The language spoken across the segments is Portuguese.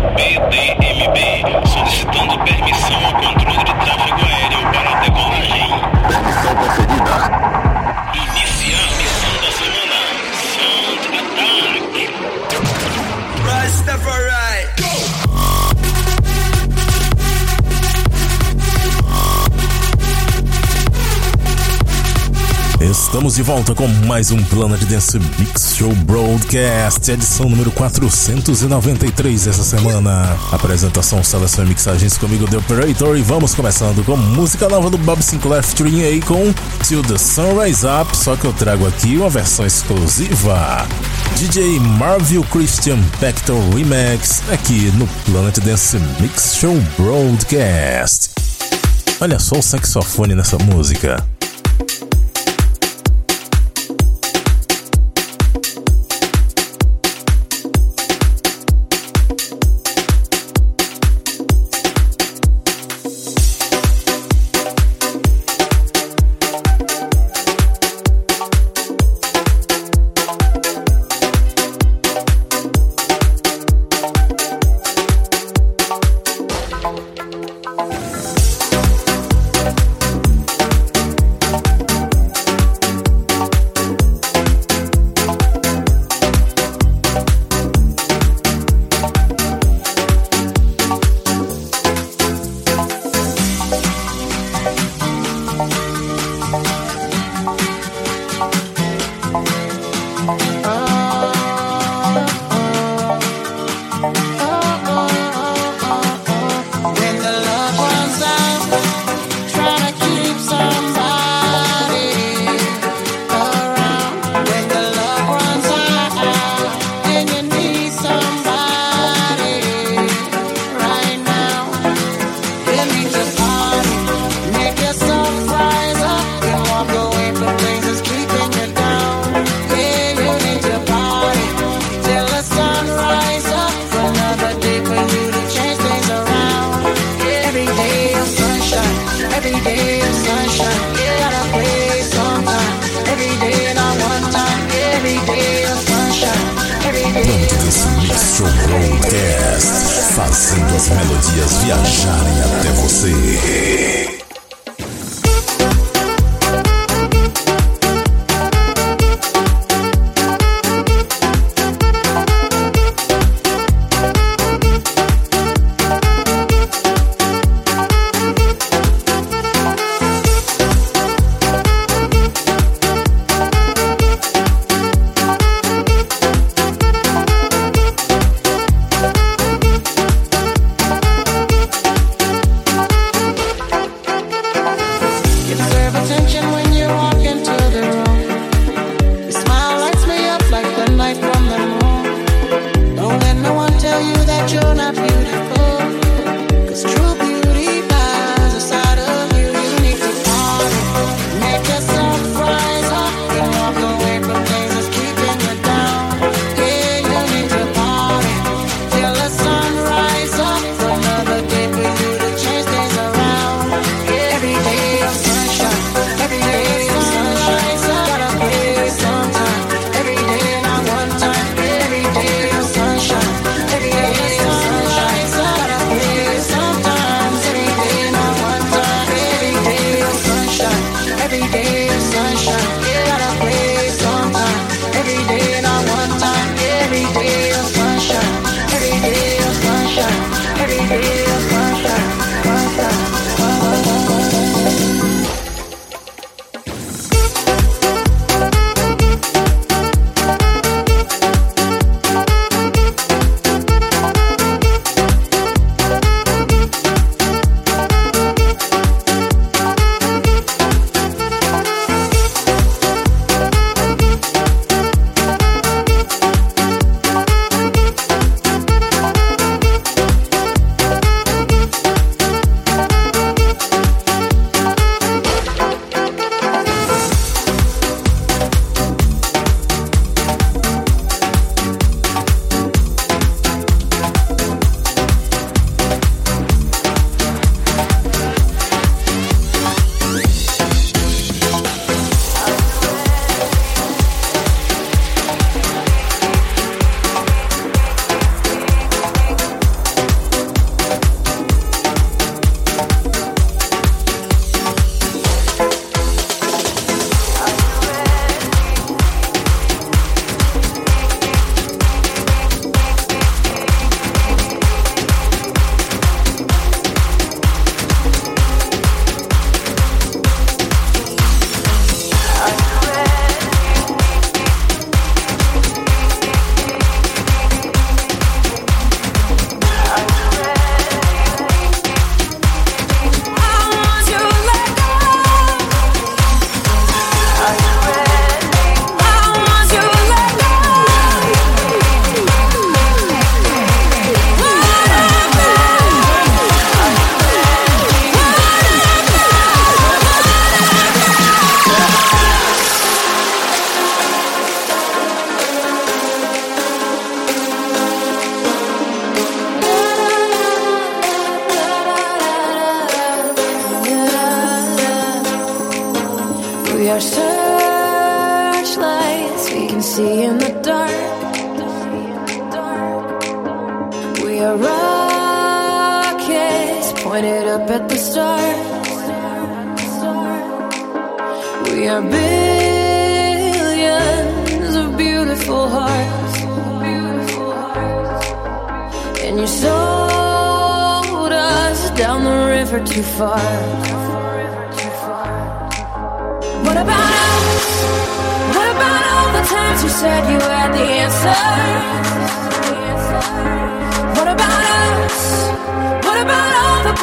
PDMB, solicitando permissão ao controle de tráfego aéreo para a decolagem. Permissão concedida. Iniciar missão da semana. Sound Attack. Rastafari. Estamos de volta com mais um Planet Dance Mix Show Broadcast, edição número 493 essa semana. Apresentação, seleção e mixagens comigo, The Operator, e vamos começando com música nova do Bob Sinclair featuring aí com Till the Sun Rise Up, só que eu trago aqui uma versão exclusiva. DJ Marvel Christian Pector Remix, aqui no Planet Dance Mix Show Broadcast. Olha só o saxofone nessa música.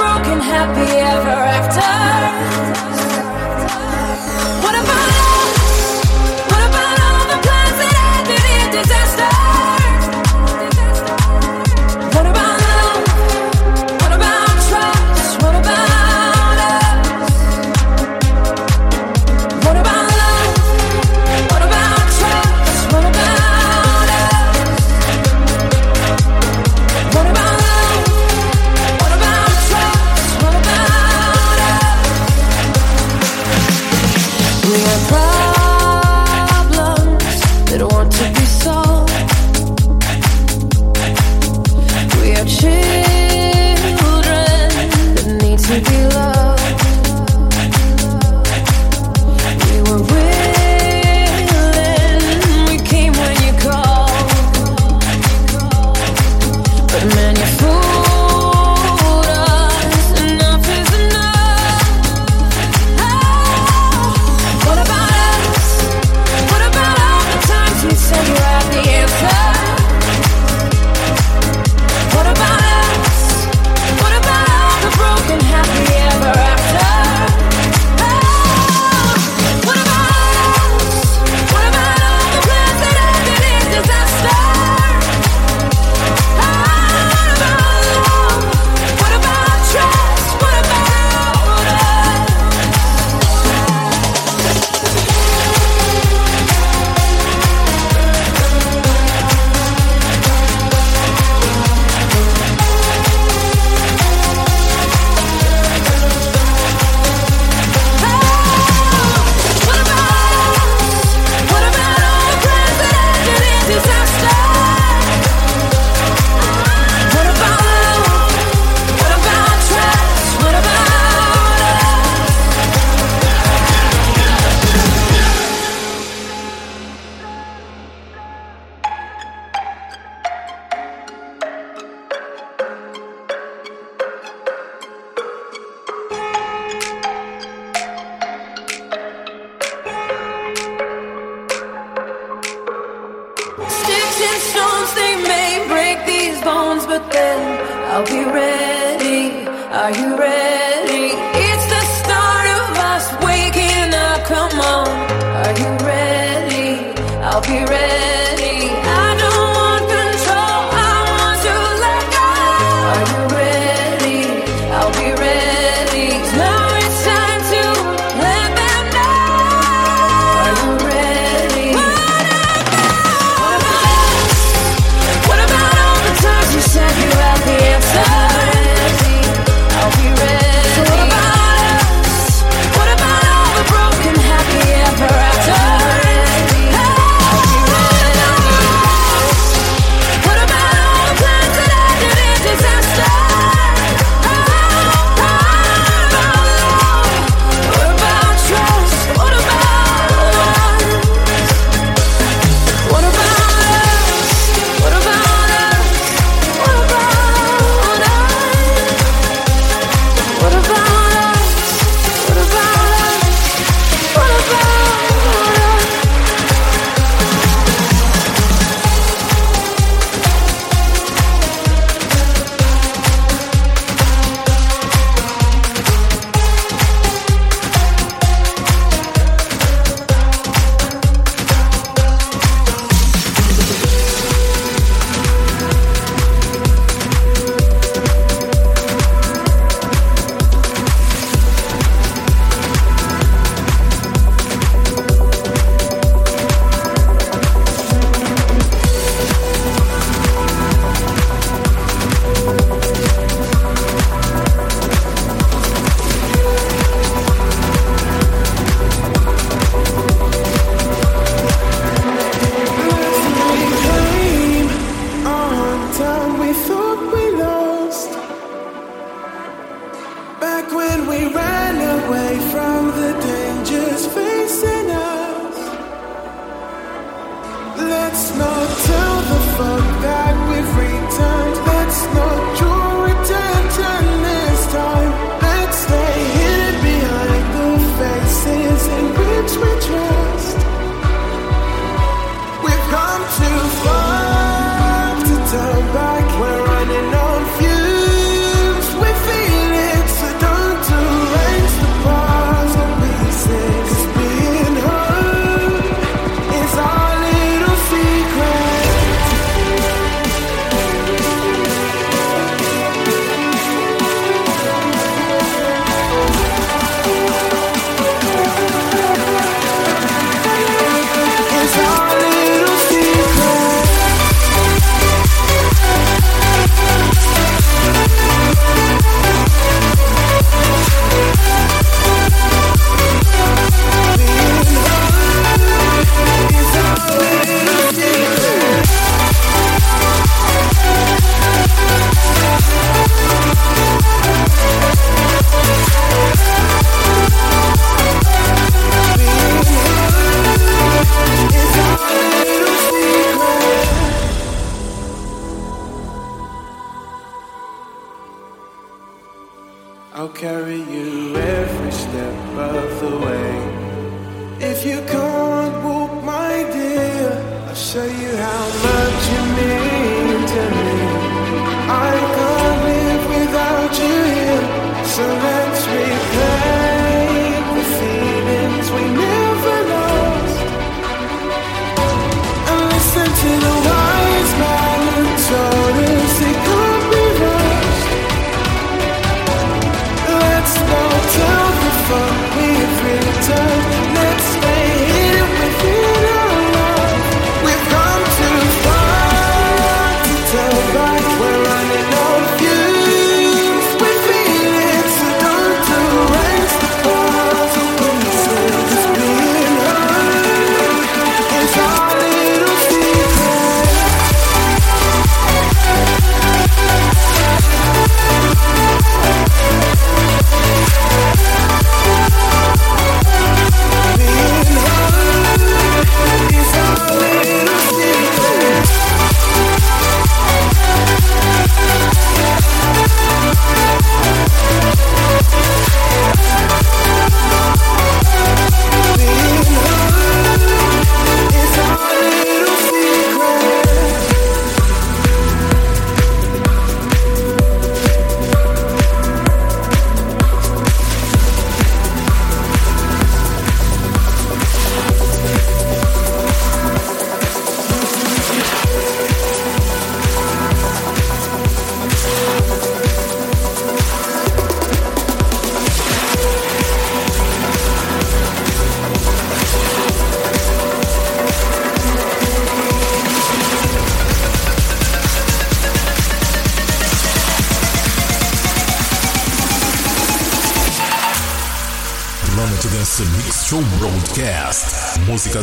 Broken happy ever afters?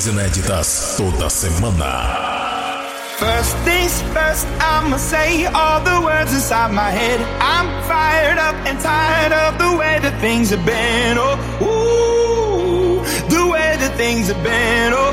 19 das toda semana. First things first, I'ma say all the words inside my head. I'm fired up and tired of the way that things have been. Oh, ooh, the way that things have been. Oh,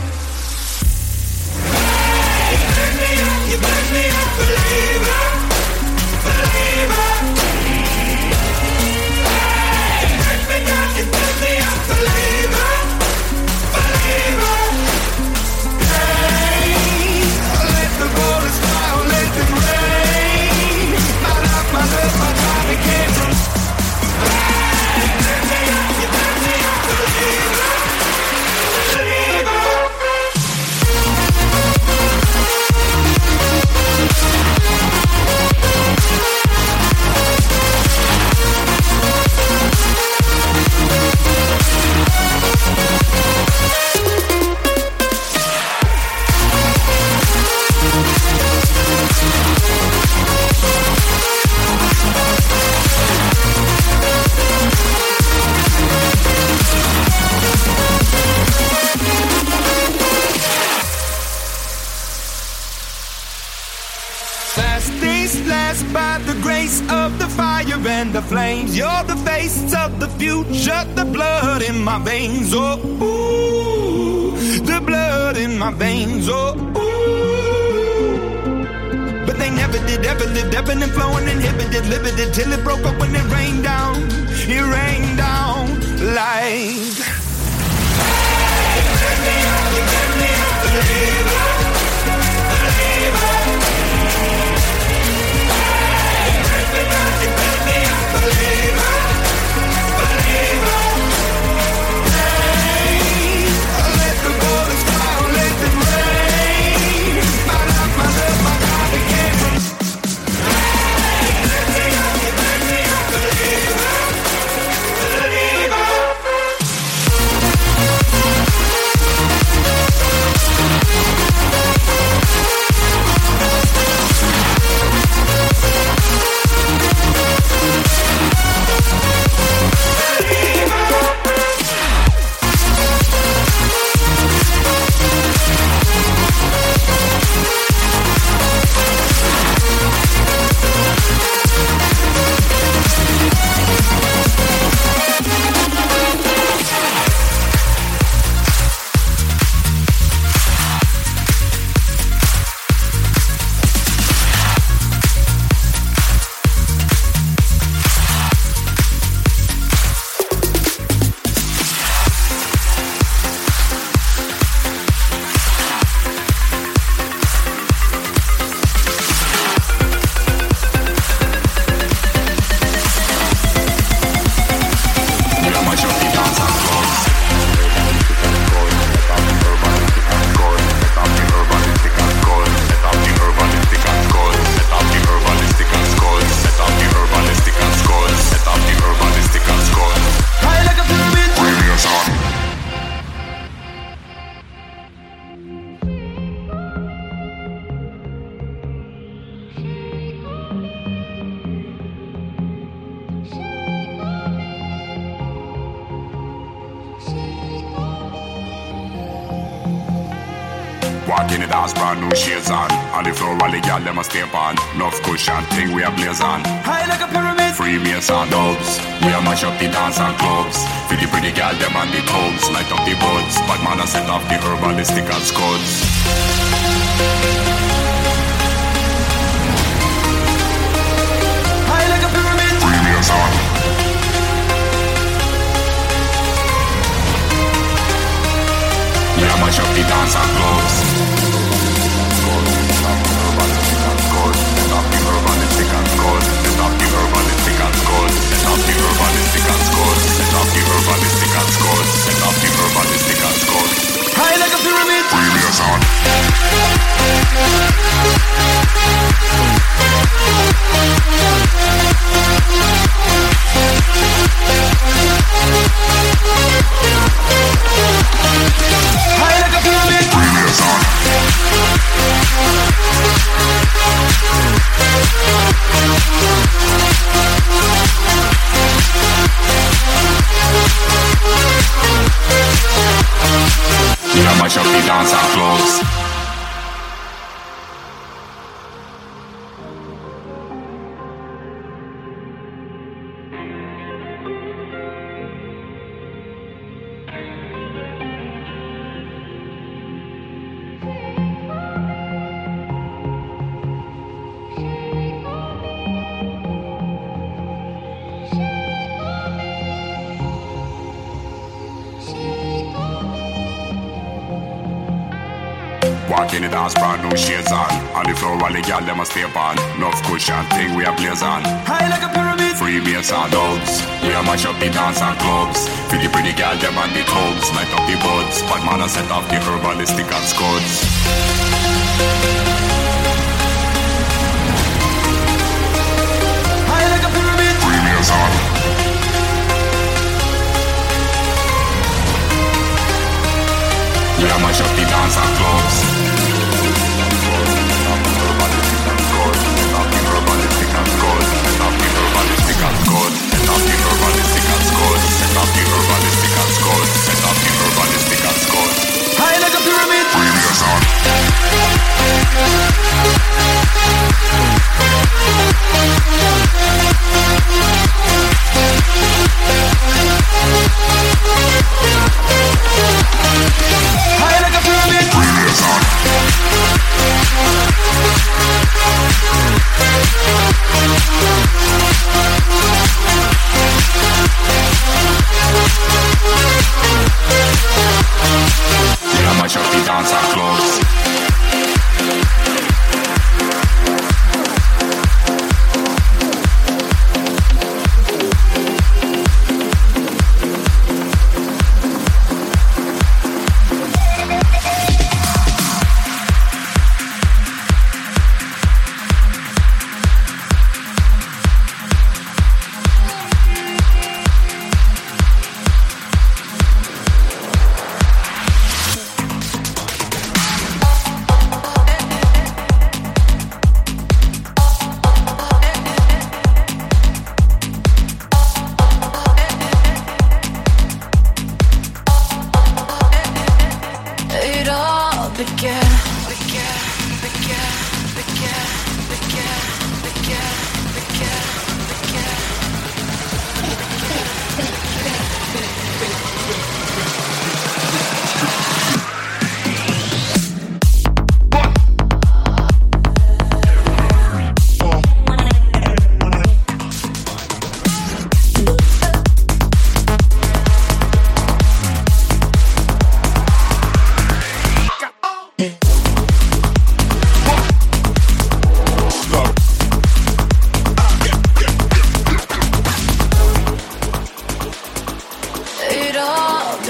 inhibited, limited, till it broke up when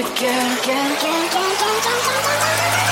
all began. All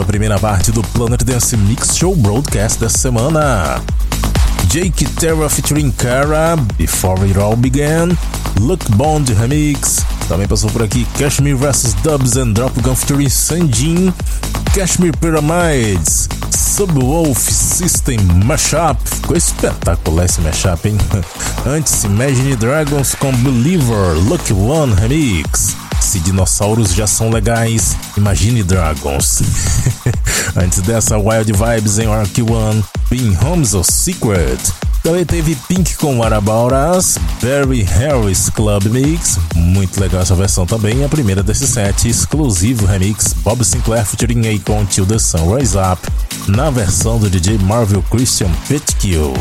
a primeira parte do Planet Dance Mix Show Broadcast dessa semana. Jake Terra featuring Cara, Before It All Began, Look Bond Remix. Também passou por aqui Kashmir vs Dubs and Drop Gun featuring Sanjin, Kashmir Pyramids, Subwolf System Mashup. Ficou espetacular esse mashup, hein? Antes, Imagine Dragons com Believer, Lucky One Remix. Se dinossauros já são legais, imagine Dragons. Antes dessa, Wild Vibes em Ark One, Being Homes of Secret. Também teve Pink com Us, Barry Harris Club Mix, muito legal essa versão também, a primeira desse set, exclusivo remix Bob Sinclair featuring Akon Till the Sun Rise Up, na versão do DJ Marvel Christian Pitkill.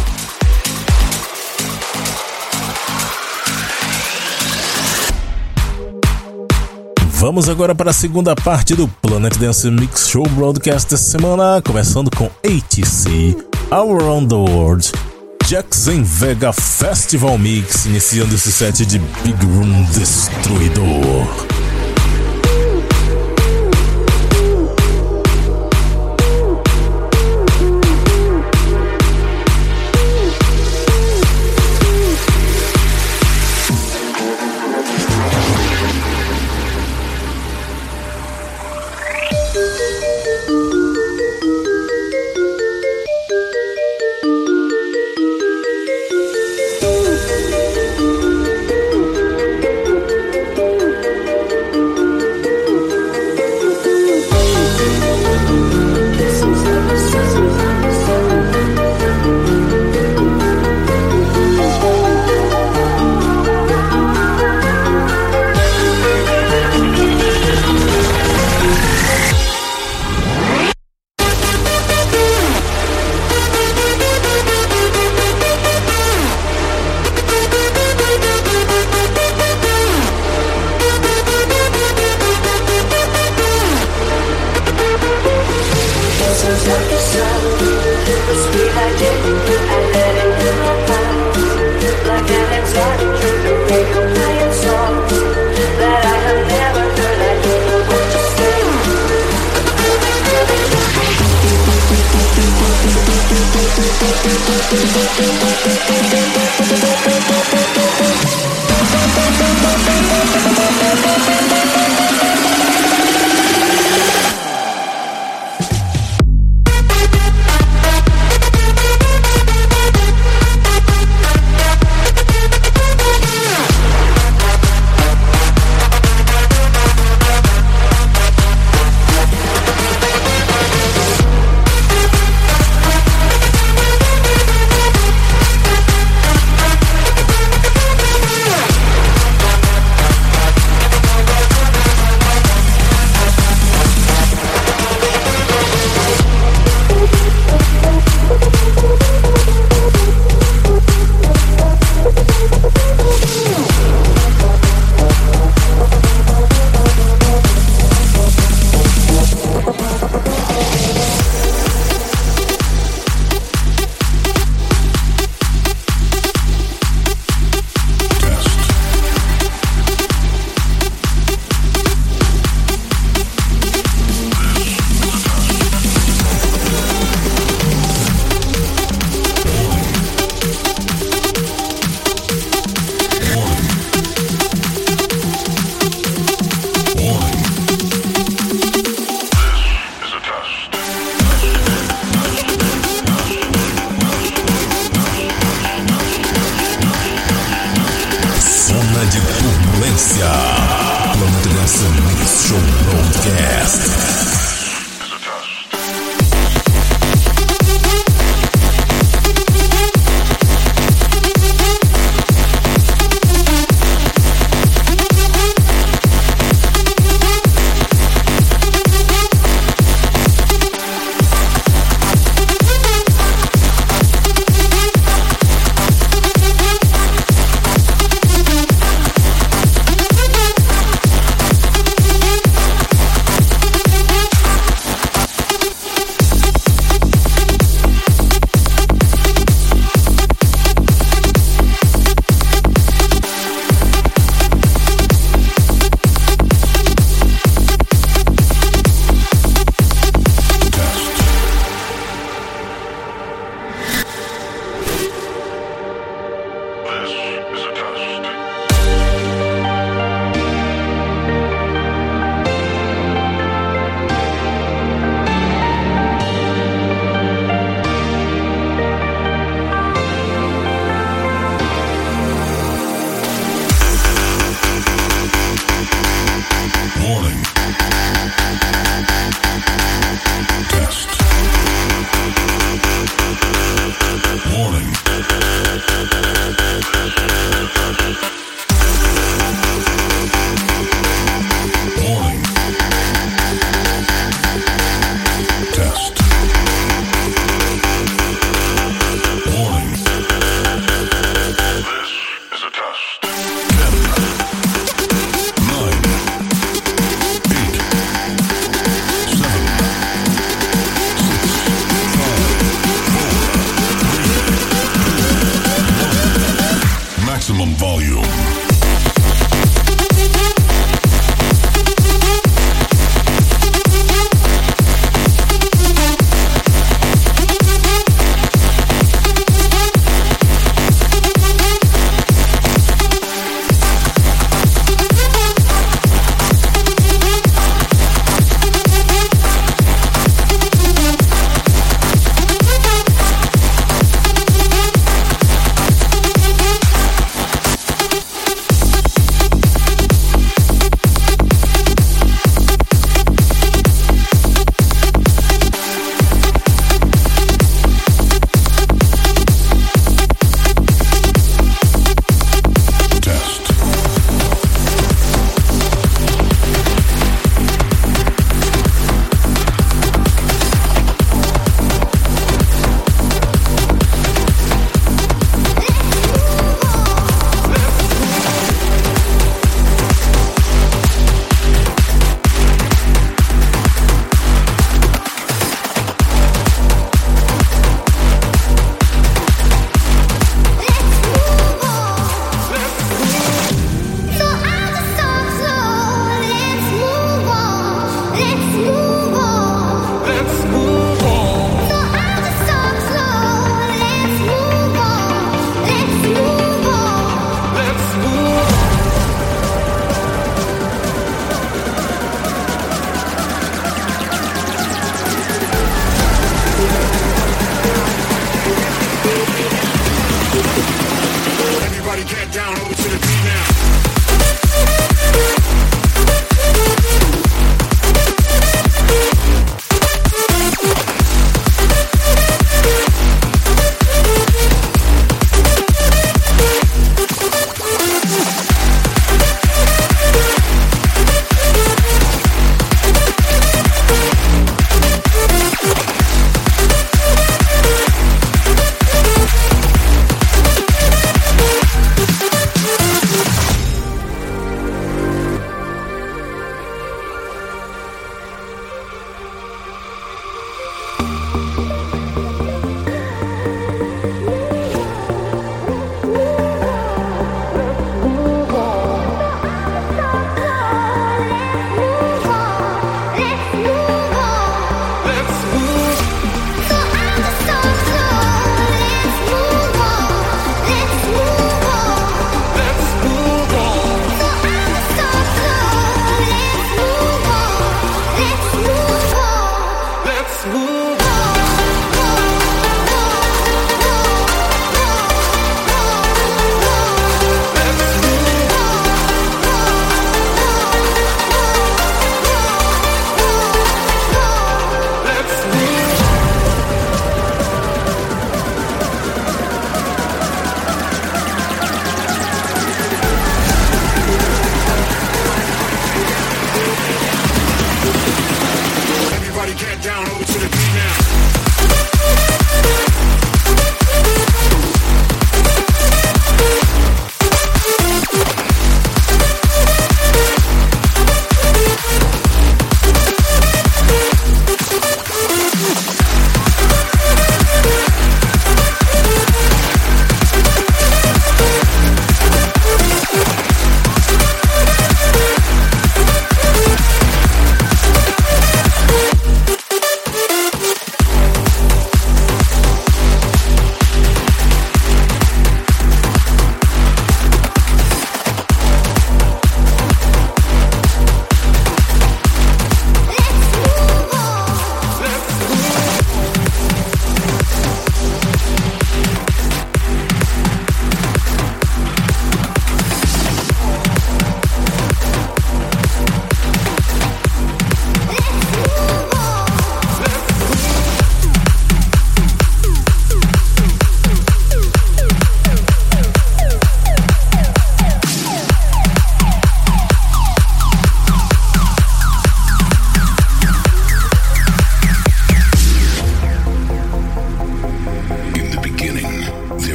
Vamos agora para a segunda parte do Planet Dance Mix Show Broadcast dessa semana, começando com ATC, Around the World, Jackson Vega Festival Mix, iniciando esse set de Big Room Destruidor.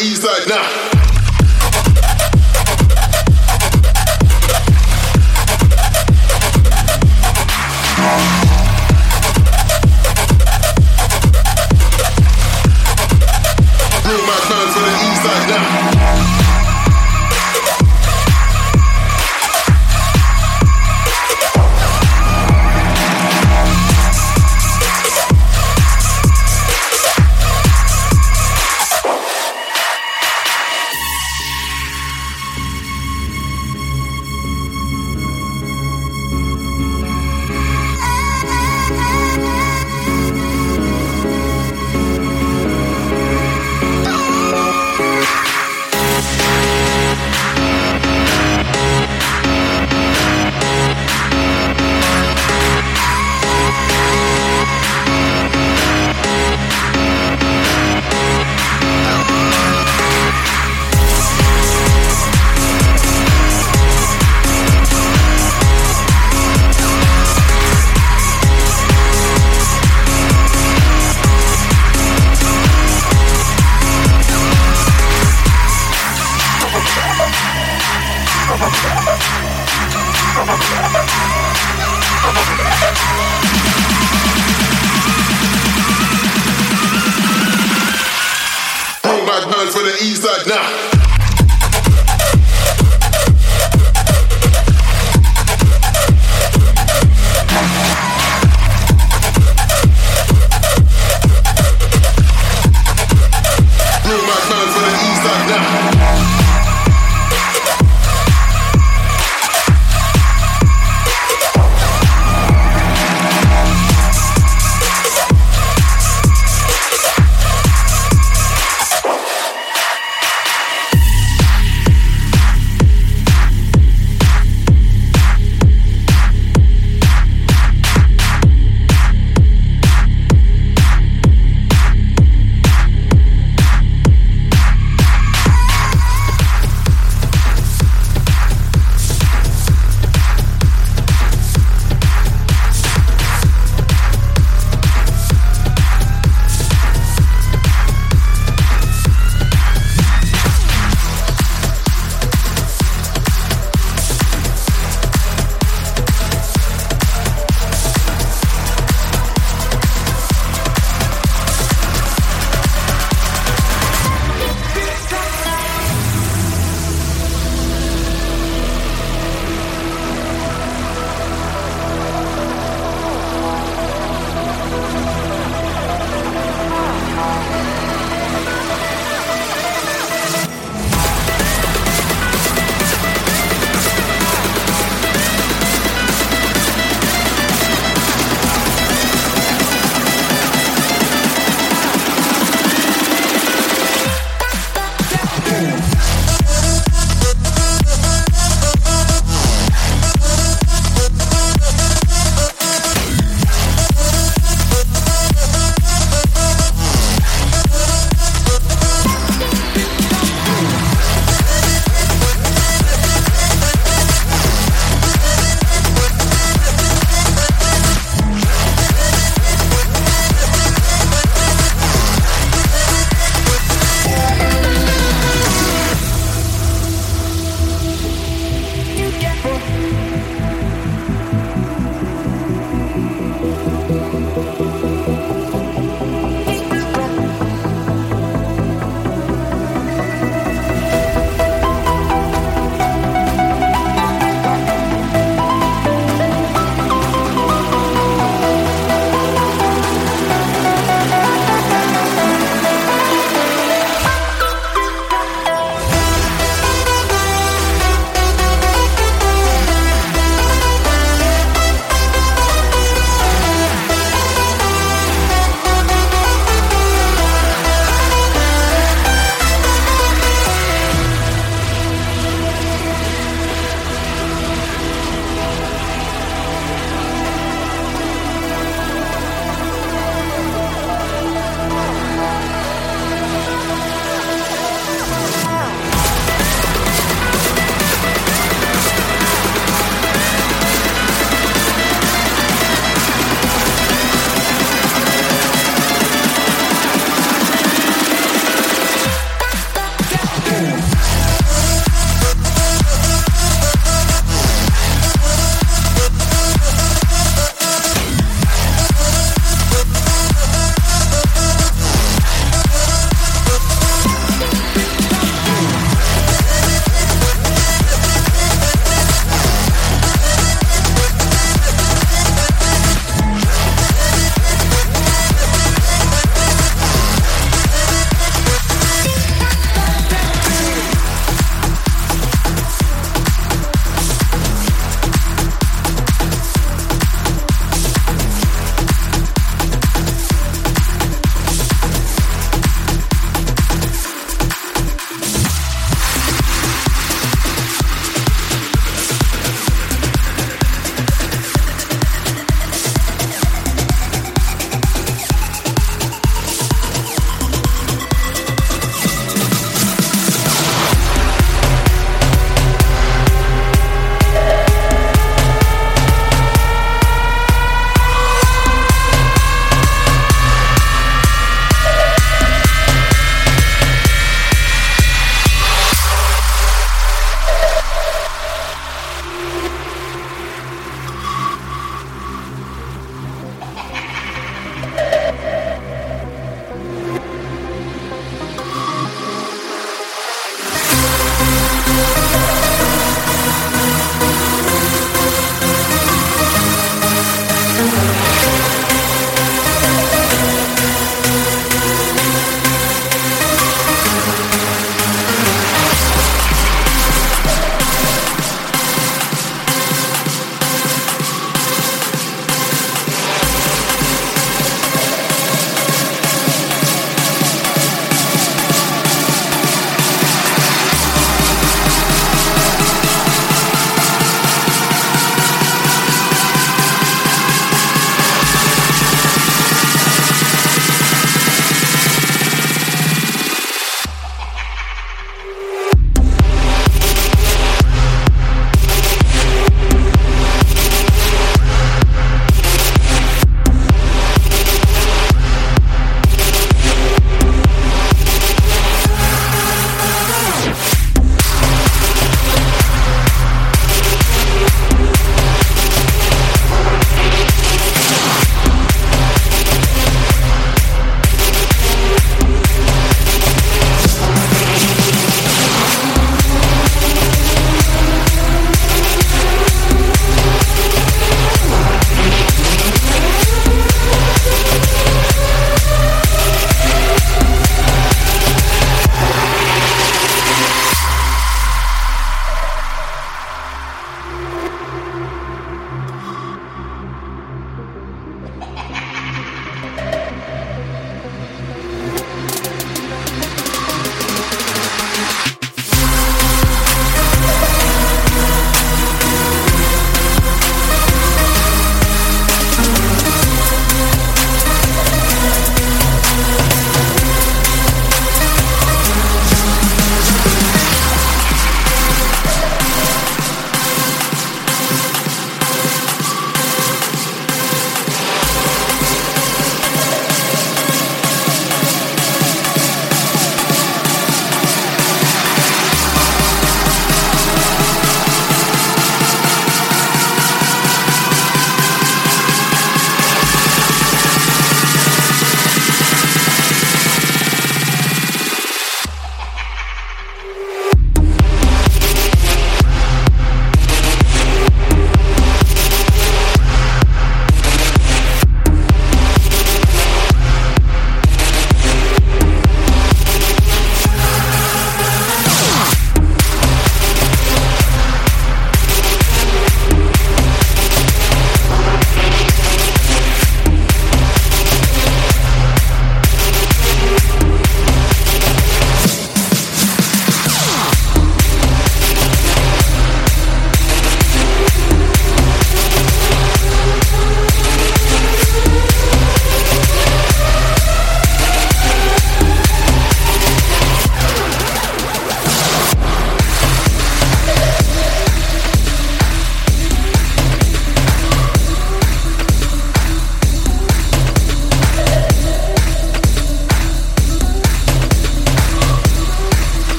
East side Nah.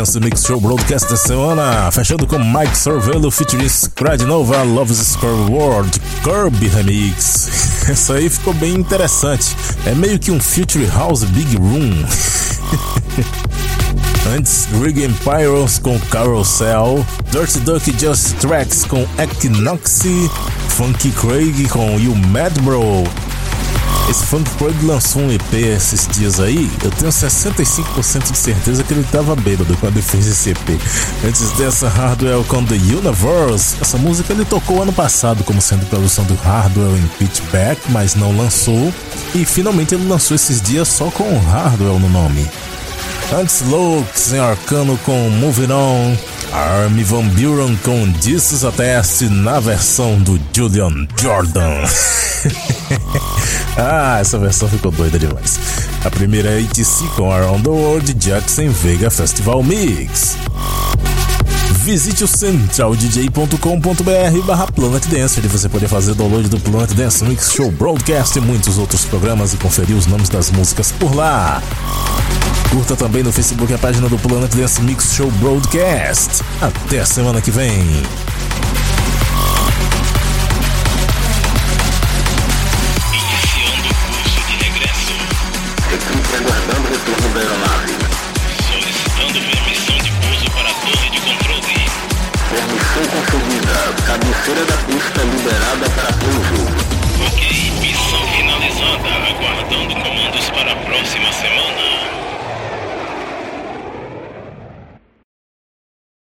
Dance Mix Show Broadcast da semana, fechando com Mike Sorvello featuring Scred Nova Love's World Kirby Remix. Essa aí ficou bem interessante. É meio que um Future House Big Room. Antes, Rig Pyros com Carousel, Dirty Duck Just Tracks com Equinoxy, Funky Craig com You Mad Bro. Esse Funk Craig lançou um EP esses dias aí. Eu tenho 65% de certeza que ele tava bêbado quando ele fez esse EP. Antes dessa, Hardwell com The Universe. Essa música ele tocou ano passado como sendo produção do Hardwell em Pitchback, mas não lançou. E finalmente ele lançou esses dias só com Hardwell no nome. Antes, Looks em Arcano com Moving On. Army Van Buren com This is a Test na versão do Julian Jordan. ah, essa versão ficou doida demais. A primeira é ATC com Around the World Jackson Vega Festival Mix. Visite o centraldj.com.br barra Planet onde você pode fazer download do Planet Dance Mix Show Broadcast e muitos outros programas e conferir os nomes das músicas por lá. Curta também no Facebook a página do Planet Dance Mix Show Broadcast. Até a semana que vem. Cabeceira da pista liberada para pouso.